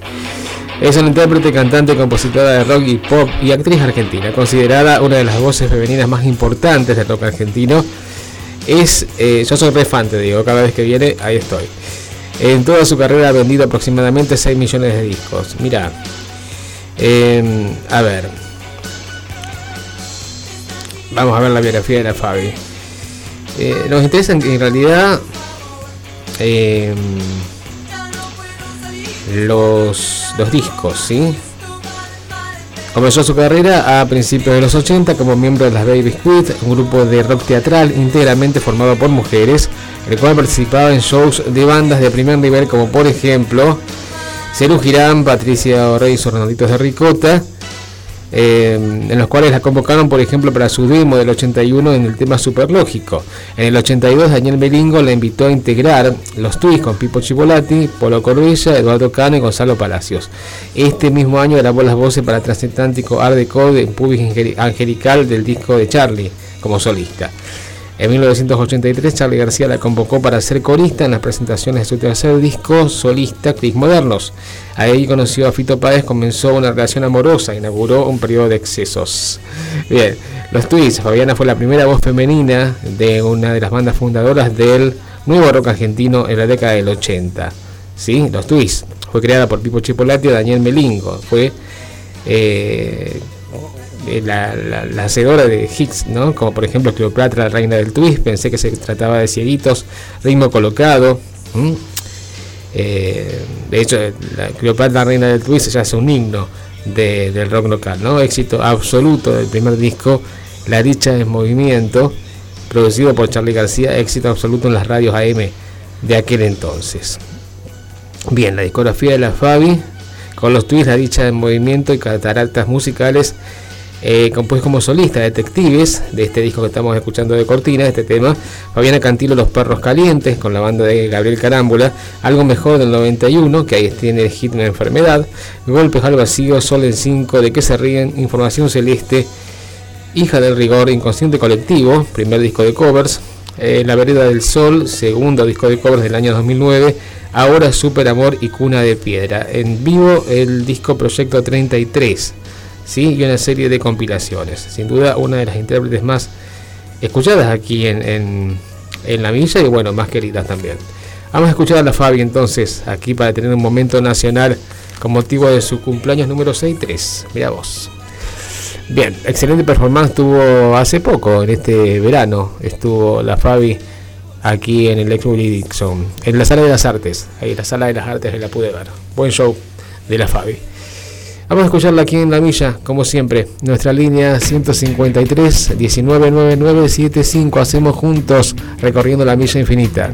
B: Es una intérprete, cantante, compositora de rock y pop y actriz argentina, considerada una de las voces femeninas más importantes del rock argentino. Es, eh, yo soy re fan, te digo, cada vez que viene, ahí estoy. En toda su carrera ha vendido aproximadamente 6 millones de discos. Mira, eh, a ver. Vamos a ver la biografía de la Fabi. Eh, nos interesa en, en realidad eh, los, los discos, ¿sí? Comenzó su carrera a principios de los 80 como miembro de las Baby Squid, un grupo de rock teatral íntegramente formado por mujeres, el cual participaba en shows de bandas de primer nivel como por ejemplo Cerú Girán, Patricia Reyes o Ronalditos de Ricota, eh, en los cuales la convocaron, por ejemplo, para su demo del 81 en el tema Superlógico. En el 82, Daniel Melingo la invitó a integrar los tweets con Pipo Chivolati, Polo Corbella, Eduardo Cano y Gonzalo Palacios. Este mismo año grabó las voces para Transatlántico Art Deco en Pubis Angelical del disco de Charlie como solista. En 1983 Charlie García la convocó para ser corista en las presentaciones de su tercer disco solista Cris Modernos. Ahí conoció a Fito Páez, comenzó una relación amorosa, inauguró un periodo de excesos. Bien, los Twists, Fabiana fue la primera voz femenina de una de las bandas fundadoras del nuevo rock argentino en la década del 80. ¿Sí? Los Twists. Fue creada por Pipo Chipolati y Daniel Melingo. Fue eh, eh, la, la, hacedora de hits, ¿no? Como por ejemplo Cleopatra, la reina del twist, pensé que se trataba de cieguitos, ritmo colocado. Eh, de hecho, la Cleopatra, la reina del twist, ya es un himno de- del rock local, ¿no? Éxito absoluto del primer disco, La dicha en movimiento, producido por Charlie García, éxito absoluto en las radios AM de aquel entonces. Bien, la discografía de la Fabi, con los tweets La dicha en movimiento y cataratas musicales, eh, compuesto como solista, Detectives, de este disco que estamos escuchando de Cortina, este tema, Fabiana Cantilo, Los Perros Calientes, con la banda de Gabriel Carámbula, Algo Mejor del 91, que ahí tiene el hit Una Enfermedad, Golpes al Vacío, Sol en 5, De qué se ríen, Información Celeste, Hija del Rigor, Inconsciente Colectivo, primer disco de covers, eh, La Vereda del Sol, segundo disco de covers del año 2009, Ahora Super Amor y Cuna de Piedra. En vivo el disco Proyecto 33, ¿sí? y una serie de compilaciones. Sin duda una de las intérpretes más escuchadas aquí en, en, la milla y bueno, más queridas también. Vamos a escuchar a la Fabi entonces, aquí para tener un momento nacional con motivo de su cumpleaños número 63. Mira vos. Bien, excelente performance tuvo hace poco, en este verano, estuvo la Fabi aquí en el ex Willy Dixon, en la sala de las artes, ahí la sala de las artes que la pude ver. Buen show de la Fabi. Vamos a escucharla aquí en la milla, como siempre. Nuestra línea 153 199975. Hacemos juntos recorriendo la milla infinita.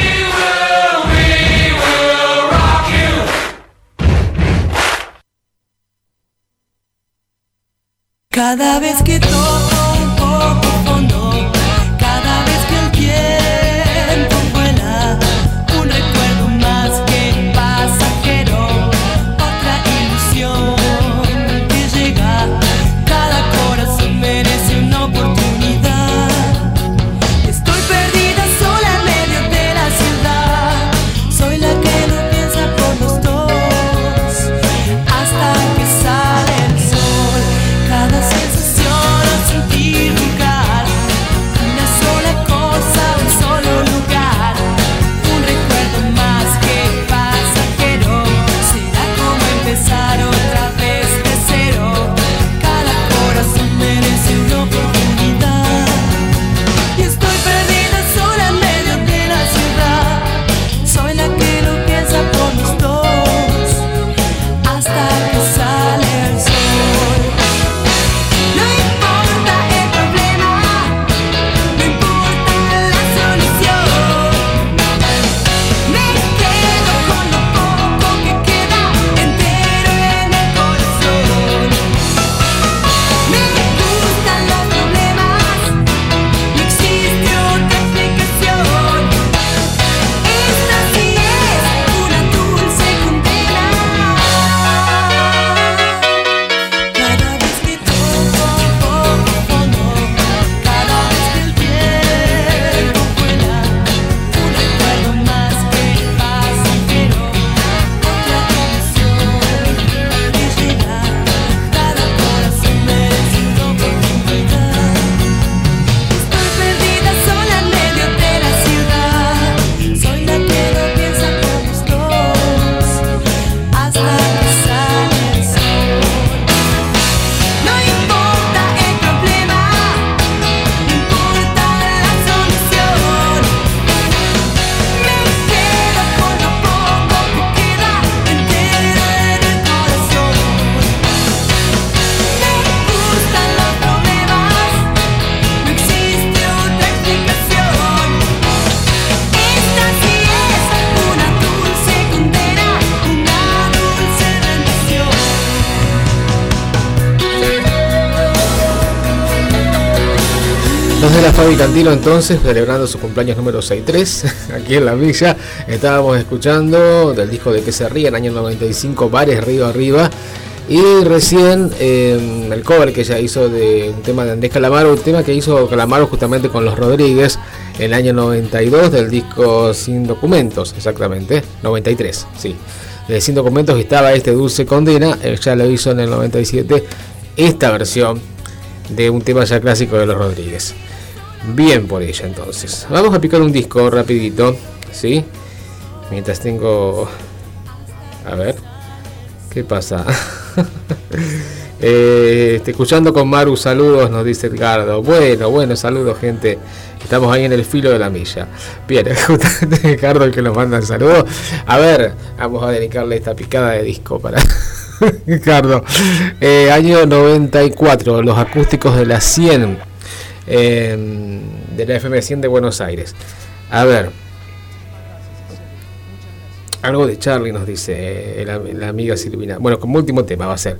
B: Fabi Cantilo entonces, celebrando su cumpleaños número 63, [LAUGHS] aquí en la villa, estábamos escuchando del disco de que se ríen, año 95, Bares Río Arriba, y recién eh, el cover que ella hizo de un tema de Andrés Calamaro, un tema que hizo Calamaro justamente con los Rodríguez, en el año 92 del disco Sin Documentos, exactamente, 93, sí. De Sin Documentos estaba este Dulce Condena, ella lo hizo en el 97, esta versión de un tema ya clásico de los Rodríguez. Bien por ella entonces. Vamos a picar un disco rapidito, ¿sí? Mientras tengo... A ver. ¿Qué pasa? [LAUGHS] Eh, este, escuchando con Maru, saludos, nos dice Edgardo. Bueno, bueno, saludos gente. Estamos ahí en el filo de la milla. Bien, [LAUGHS] justamente Edgardo el que nos manda el saludo. A ver, vamos a dedicarle esta picada de disco para [LAUGHS] Ricardo. Eh, año 94, los acústicos de la 100, eh, de la FM 100 de Buenos Aires. A ver. Algo de Charlie nos dice eh, la, amiga Silvina. Bueno, como último tema va a ser.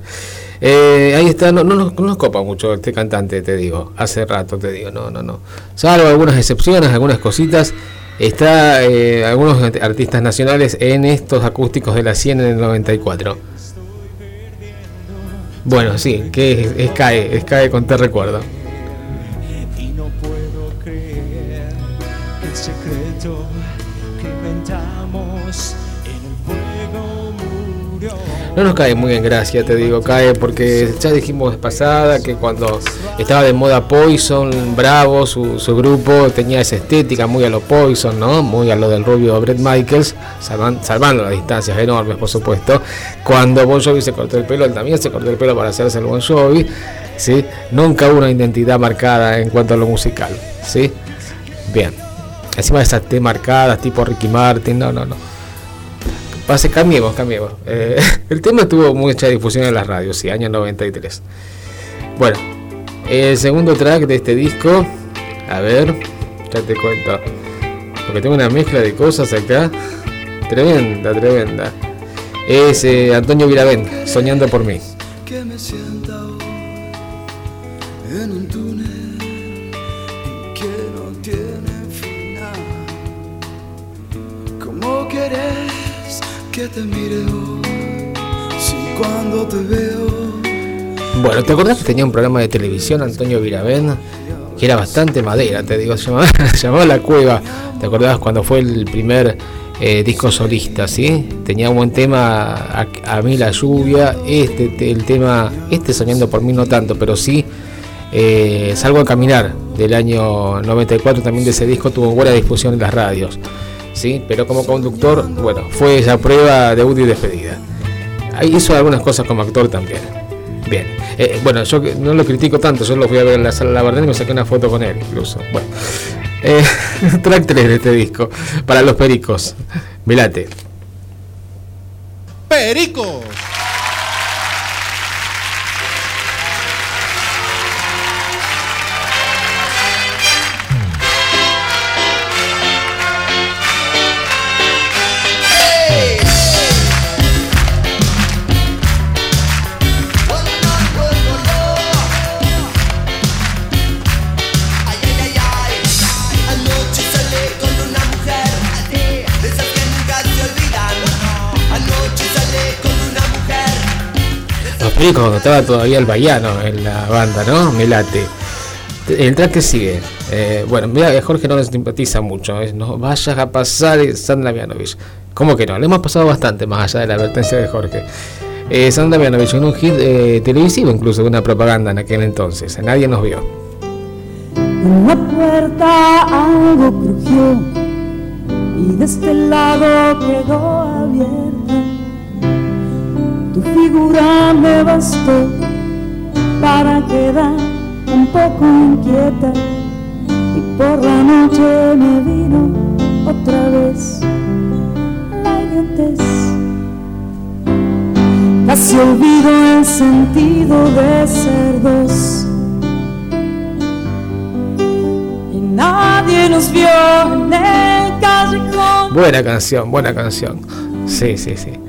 B: Eh, ahí está, no, no, nos- no nos copa mucho este cantante, te digo. Hace rato te digo, no, no, no. Salvo algunas excepciones, algunas cositas. Está eh, algunos art- artistas nacionales en estos acústicos de la 100 en el 94. Bueno, sí, que es, es CAE, es CAE con Te Recuerdo.
G: No
B: nos cae muy en gracia, te digo, cae porque ya dijimos pasada que cuando estaba de moda Poison, Bravo, su, su grupo tenía esa estética muy a lo Poison, ¿no? Muy a lo del rubio Brett Michaels, salvan- salvando las distancias enormes, por supuesto. Cuando Bon Jovi se cortó el pelo, él también se cortó el pelo para hacerse el Bon Jovi, ¿sí? Nunca hubo una identidad marcada en cuanto a lo musical, ¿sí? Bien. Encima de esas T marcadas, tipo Ricky Martin, no, no, no. Pase, cambiemos, cambiemos. Eh, [LAUGHS] el tema tuvo mucha difusión en las radios, sí, año 93. Bueno, el segundo track de este disco, a ver, ya te cuento. Porque tengo una mezcla de cosas acá. Tremenda, tremenda. Es eh, Antonio Viravent, Soñando por mí.
H: que me sienta en un túnel que no tiene final. ¿Cómo querés que te mire hoy si cuando te veo
B: Bueno, ¿te acordás que tenía un programa de televisión Antonio Viravent? Que era bastante madera, te digo, [LAUGHS] se llamaba, La Cueva. ¿Te acordás cuando fue el primer eh, disco solista, sí? Tenía un buen tema, a, mí la lluvia, este, te- el tema, este soñando por mí no tanto, pero sí, eh, Salgo a caminar del año 94, también de ese disco tuvo buena difusión en las radios, sí, pero como conductor, bueno, fue esa prueba de y despedida. Hizo algunas cosas como actor también. Bien. Eh, bueno, yo no lo critico tanto, yo lo fui a ver en la sala La Verdad y me saqué una foto con él incluso. Bueno. [LAUGHS] Eh, track 3 de este disco. Para los pericos. Milate.
I: Perico.
B: Pericos cuando estaba todavía el Bayano en la banda, ¿no? Milate. El track que sigue. Eh, bueno, mira, Jorge no le simpatiza mucho. Es, no vayas a pasar eh, Sandra Mianovich. ¿Cómo que no? Le hemos pasado bastante más allá de la advertencia de Jorge. Eh, Sandra Mianovich en un hit eh, televisivo, incluso de una propaganda en aquel entonces. Nadie nos vio.
J: En la puerta algo crujió y de este lado quedó abierta. Tu figura me bastó para quedar un poco inquieta y por la noche me vino otra vez la idiotez. Casi olvido el sentido de ser dos. Y nadie nos vio en el callejón.
B: Buena canción, buena canción. Sí, sí, sí.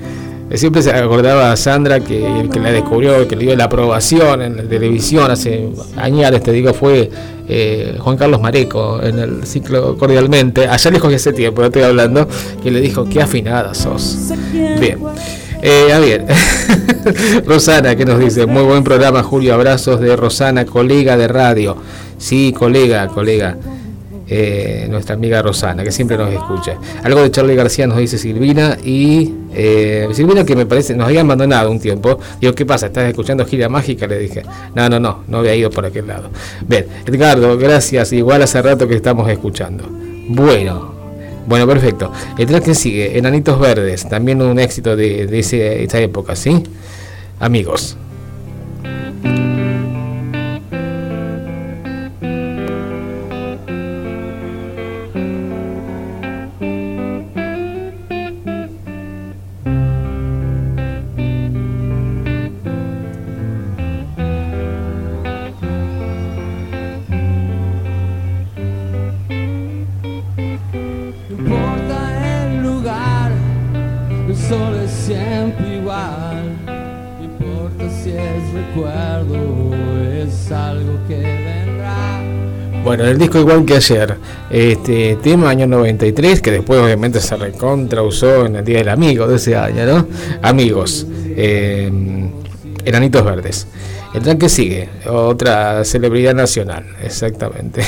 B: Eh, Siempre se acordaba a Sandra que el que la descubrió, que le dio la aprobación en la televisión hace años, te digo, fue eh, Juan Carlos Mareco en el ciclo Cordialmente. Allá lejos de ese tiempo, estoy hablando, que le dijo, qué afinada sos. Bien. Eh, a ver, [LAUGHS] Rosana, que nos dice? Muy buen programa, Julio. Abrazos de Rosana, colega de radio. Sí, colega, colega. Eh, nuestra amiga Rosana, que siempre nos escucha. Algo de Charlie García nos dice Silvina y eh, Silvina que me parece nos había abandonado un tiempo. Digo, ¿qué pasa? ¿Estás escuchando Gira Mágica? Le dije, no, no, no, no había ido por aquel lado. Bien, Edgardo, gracias. Igual hace rato que estamos escuchando. Bueno, bueno, perfecto. El track que sigue, Enanitos Verdes, también un éxito de, de ese- esa época, ¿sí? Amigos. Bueno, el disco igual que ayer, este tema año 93, que después obviamente se recontra usó en el Día del Amigo de ese año, ¿no? Amigos, eh, Enanitos Verdes. El track que sigue, otra celebridad nacional, exactamente.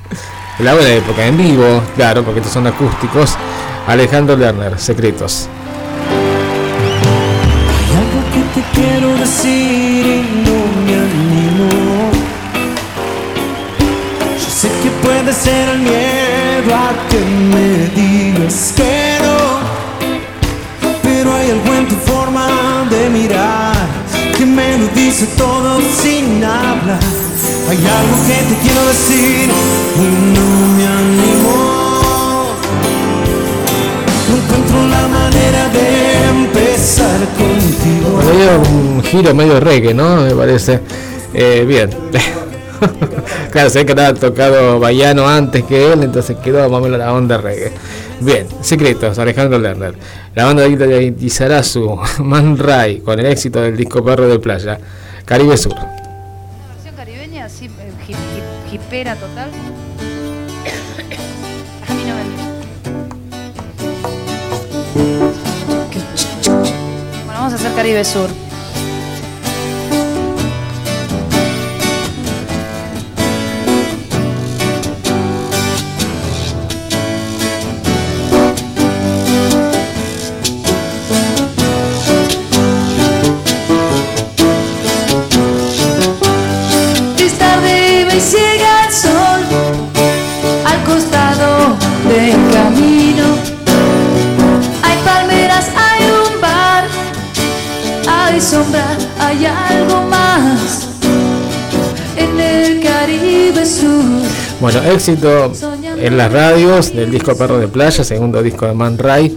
B: [LAUGHS] La buena época, en vivo, claro, porque estos son acústicos. Alejandro Lerner, Secretos.
H: Hay algo que te quiero decir y no vencer el miedo a que me digas que no. Pero hay algo en tu forma de mirar que me lo dice todo sin hablar. Hay algo que te quiero decir y no me animo.
B: Encuentro la manera de empezar contigo. Bueno, un giro medio reggae, ¿no? Me parece. Eh, bien. [LAUGHS] [LAUGHS] claro, sé que había tocado Bayano antes que él, entonces quedó más o menos la onda reggae. Bien, secretos, Alejandro Lerner. La banda de Izarazu, [LAUGHS] Man Ray, con el éxito del disco Perro de Playa, Caribe Sur.
K: versión caribeña, así, eh, hip, hip- hipera total. A mí no me Bueno, vamos a hacer Caribe Sur.
B: Bueno, éxito en las radios del disco Perro de Playa, segundo disco de Man Ray.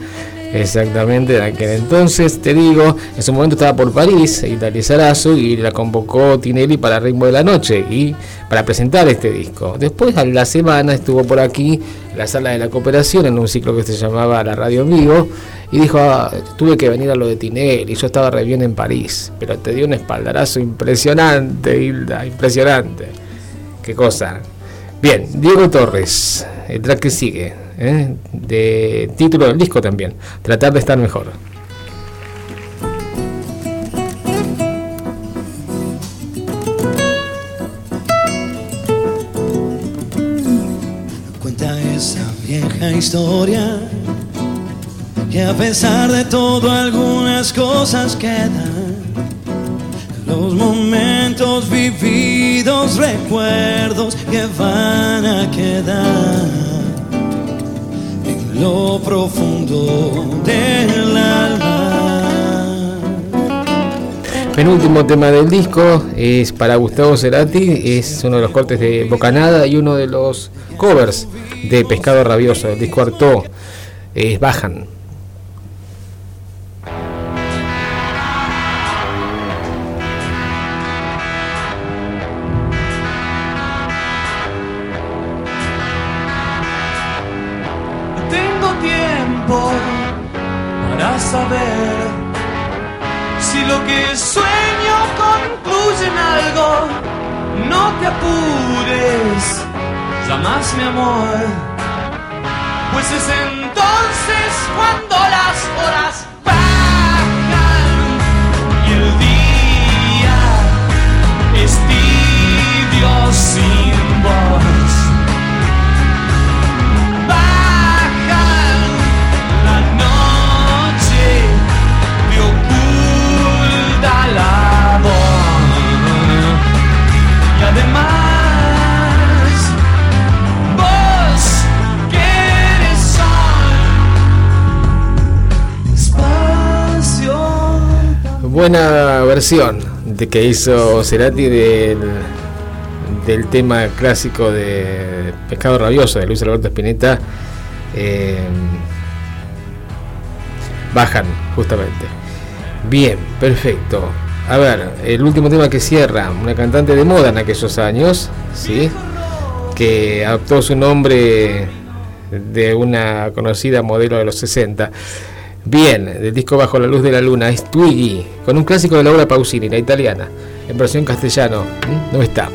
B: Exactamente, en aquel entonces, te digo, en su momento estaba por París, Italia Sarazo, y la convocó Tinelli para Ritmo de la Noche y para presentar este disco. Después, a la semana, estuvo por aquí, en la sala de la cooperación, en un ciclo que se llamaba La Radio en Vivo, y dijo, "Ah, tuve que venir a lo de Tinelli, yo estaba re bien en París, pero te dio un espaldarazo impresionante, Hilda, impresionante. Qué cosa. Bien, Diego Torres, el track que sigue, ¿eh? de título del disco también, Tratar de estar mejor.
L: Cuenta esa vieja historia que a pesar de todo algunas cosas quedan. Los momentos vividos, recuerdos que van a quedar en lo profundo del alma.
B: Penúltimo tema del disco es para Gustavo Cerati, es uno de los cortes de Bocanada y uno de los covers de Pescado Rabioso, el disco Arto, es Bajan.
I: Saber si lo que sueño concluye en algo. No te apures, llamas mi amor. Pues es entonces cuando las horas bajan y el día es tibio
B: Buena versión de que hizo Cerati del, del tema clásico de Pescado Rabioso de Luis Alberto Spinetta. eh, bajan, justamente. Bien, perfecto. A ver, el último tema que cierra, una cantante de moda en aquellos años, ¿sí? que adoptó su nombre de una conocida modelo de los 60. Bien, del disco Bajo la Luz de la Luna, es Twiggy, con un clásico de Laura Pausini, la italiana, en versión castellano. ¿Mm? No está.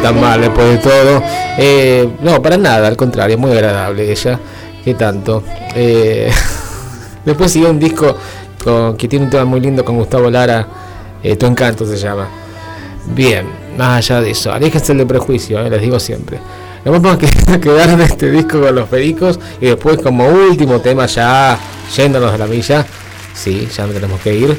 B: Tan mal después de todo. Eh, no, para nada, al contrario, muy agradable ella. ¿Qué tanto? Eh, [LAUGHS] después siguió un disco. con, que tiene un tema muy lindo con Gustavo Lara, eh, Tu Encanto se llama. Bien, más allá de eso, aléjense el de prejuicio, eh, les digo siempre. Nos vamos a que- [LAUGHS] quedar en este disco con los pericos y después como último tema ya yéndonos de la milla, sí, ya no tenemos que ir,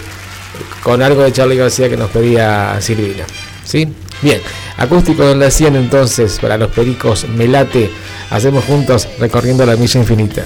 B: con algo de Charlie García que nos pedía Silvina. ¿Sí? Bien, acústico la 100 entonces para los pericos Melate, hacemos juntos recorriendo la milla infinita.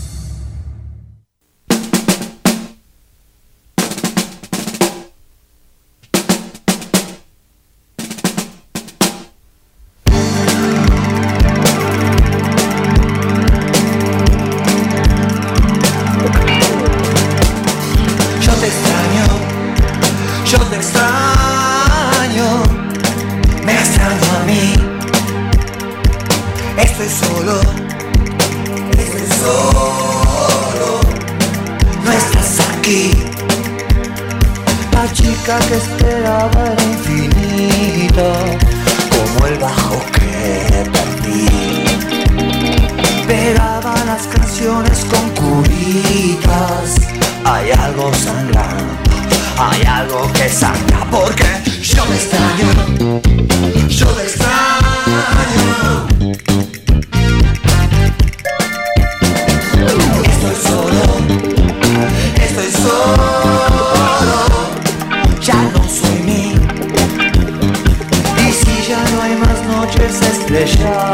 M: Estoy solo, estoy solo, no estás aquí. La chica que esperaba era infinita, como el bajo que perdí. Pegaba las canciones con curitas. Hay algo sangrando, hay algo que sangra porque yo me extraño, yo te extraño. Yeah.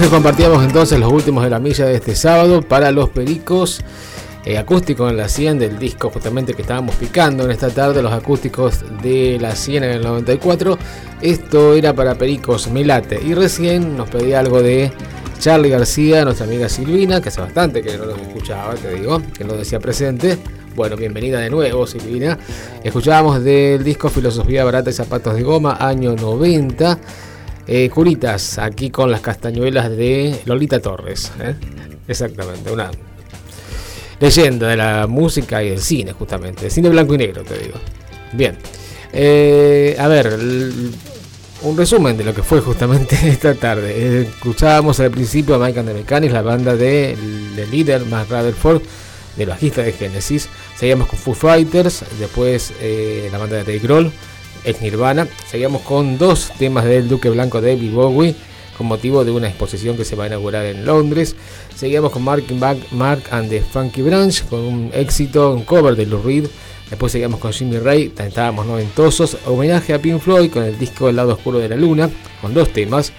M: Que
B: compartíamos entonces los últimos de la milla de este sábado para los pericos eh, acústicos en la 100 del disco justamente que estábamos picando en esta tarde, los acústicos de la 100 en el 94. Esto era para pericos Melate y recién nos pedía algo de Charlie García, nuestra amiga Silvina, que hace bastante que no nos escuchaba, te digo, que no decía presente. Bueno, bienvenida de nuevo, Silvina. Escuchábamos del disco Filosofía Barata y Zapatos de Goma, año 90. Eh, curitas, aquí con las castañuelas de Lolita Torres. ¿eh? Exactamente, una leyenda de la música y del cine, justamente. Cine blanco y negro, te digo. Bien. Eh, a ver, un resumen de lo que fue justamente [LAUGHS] esta tarde. Eh, escuchábamos al principio a Mike and the Mechanics, la banda de, de líder, Matt Rutherford, del bajista de Genesis. Seguíamos con Foo Fighters, después eh, la banda de Dave Grohl, ex Nirvana. Seguíamos con dos temas del Duque Blanco David Bowie, con motivo de una exposición que se va a inaugurar en Londres. Seguíamos con Mark, Mark, Mark and the Funky Branch, con un éxito, un cover de Lou Reed. Después seguíamos con Jimmy Ray, estábamos noventosos. Homenaje a Pink Floyd con el disco El lado oscuro de la luna, con dos temas.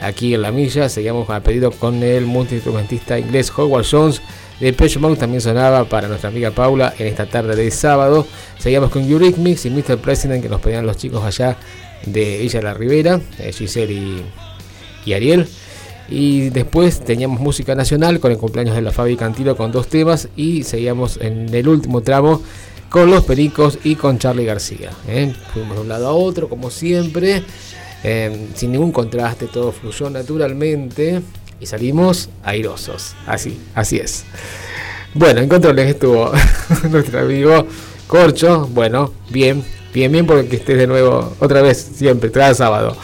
B: Aquí en la milla seguíamos a pedido con el multiinstrumentista inglés Howard Jones. De Page Mode también sonaba para nuestra amiga Paula en esta tarde de sábado. Seguíamos con Eurythmics y Mr. President que nos pedían los chicos allá de Villa La Ribera, eh, Giselle y, y Ariel. Y después teníamos música nacional con el cumpleaños de la Fabi Cantilo con dos temas. Y seguíamos en el último tramo con los Pericos y con Charlie García. ¿eh? Fuimos de un lado a otro, como siempre, eh, sin ningún contraste, todo fluyó naturalmente y salimos airosos. Así, así es. Bueno, en controles estuvo [LAUGHS] nuestro amigo Corcho. Bueno, bien, bien, bien porque estés de nuevo otra vez, siempre, cada sábado.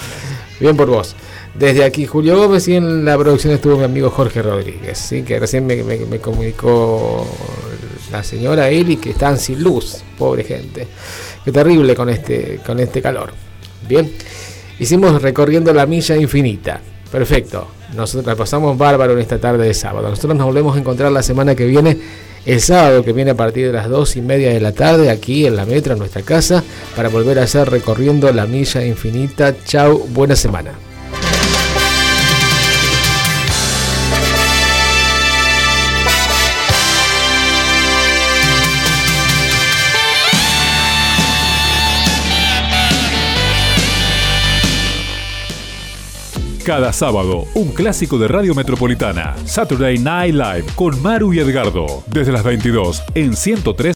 B: Bien por vos. Desde aquí Julio Gómez y en la producción estuvo mi amigo Jorge Rodríguez, ¿sí? que recién me, me- me comunicó la señora Eli que están sin luz, pobre gente. Qué terrible con este, con este calor. Bien, hicimos recorriendo la milla infinita. Perfecto, nosotros pasamos bárbaro en esta tarde de sábado. Nosotros nos volvemos a encontrar la semana que viene, el sábado que viene a partir de las dos y media de la tarde, aquí en la metro, en nuestra casa, para volver a hacer recorriendo la milla infinita. Chau, buena semana.
N: Cada sábado, un clásico de Radio Metropolitana, Saturday Night Live con Maru y Edgardo, desde las 22 en 103.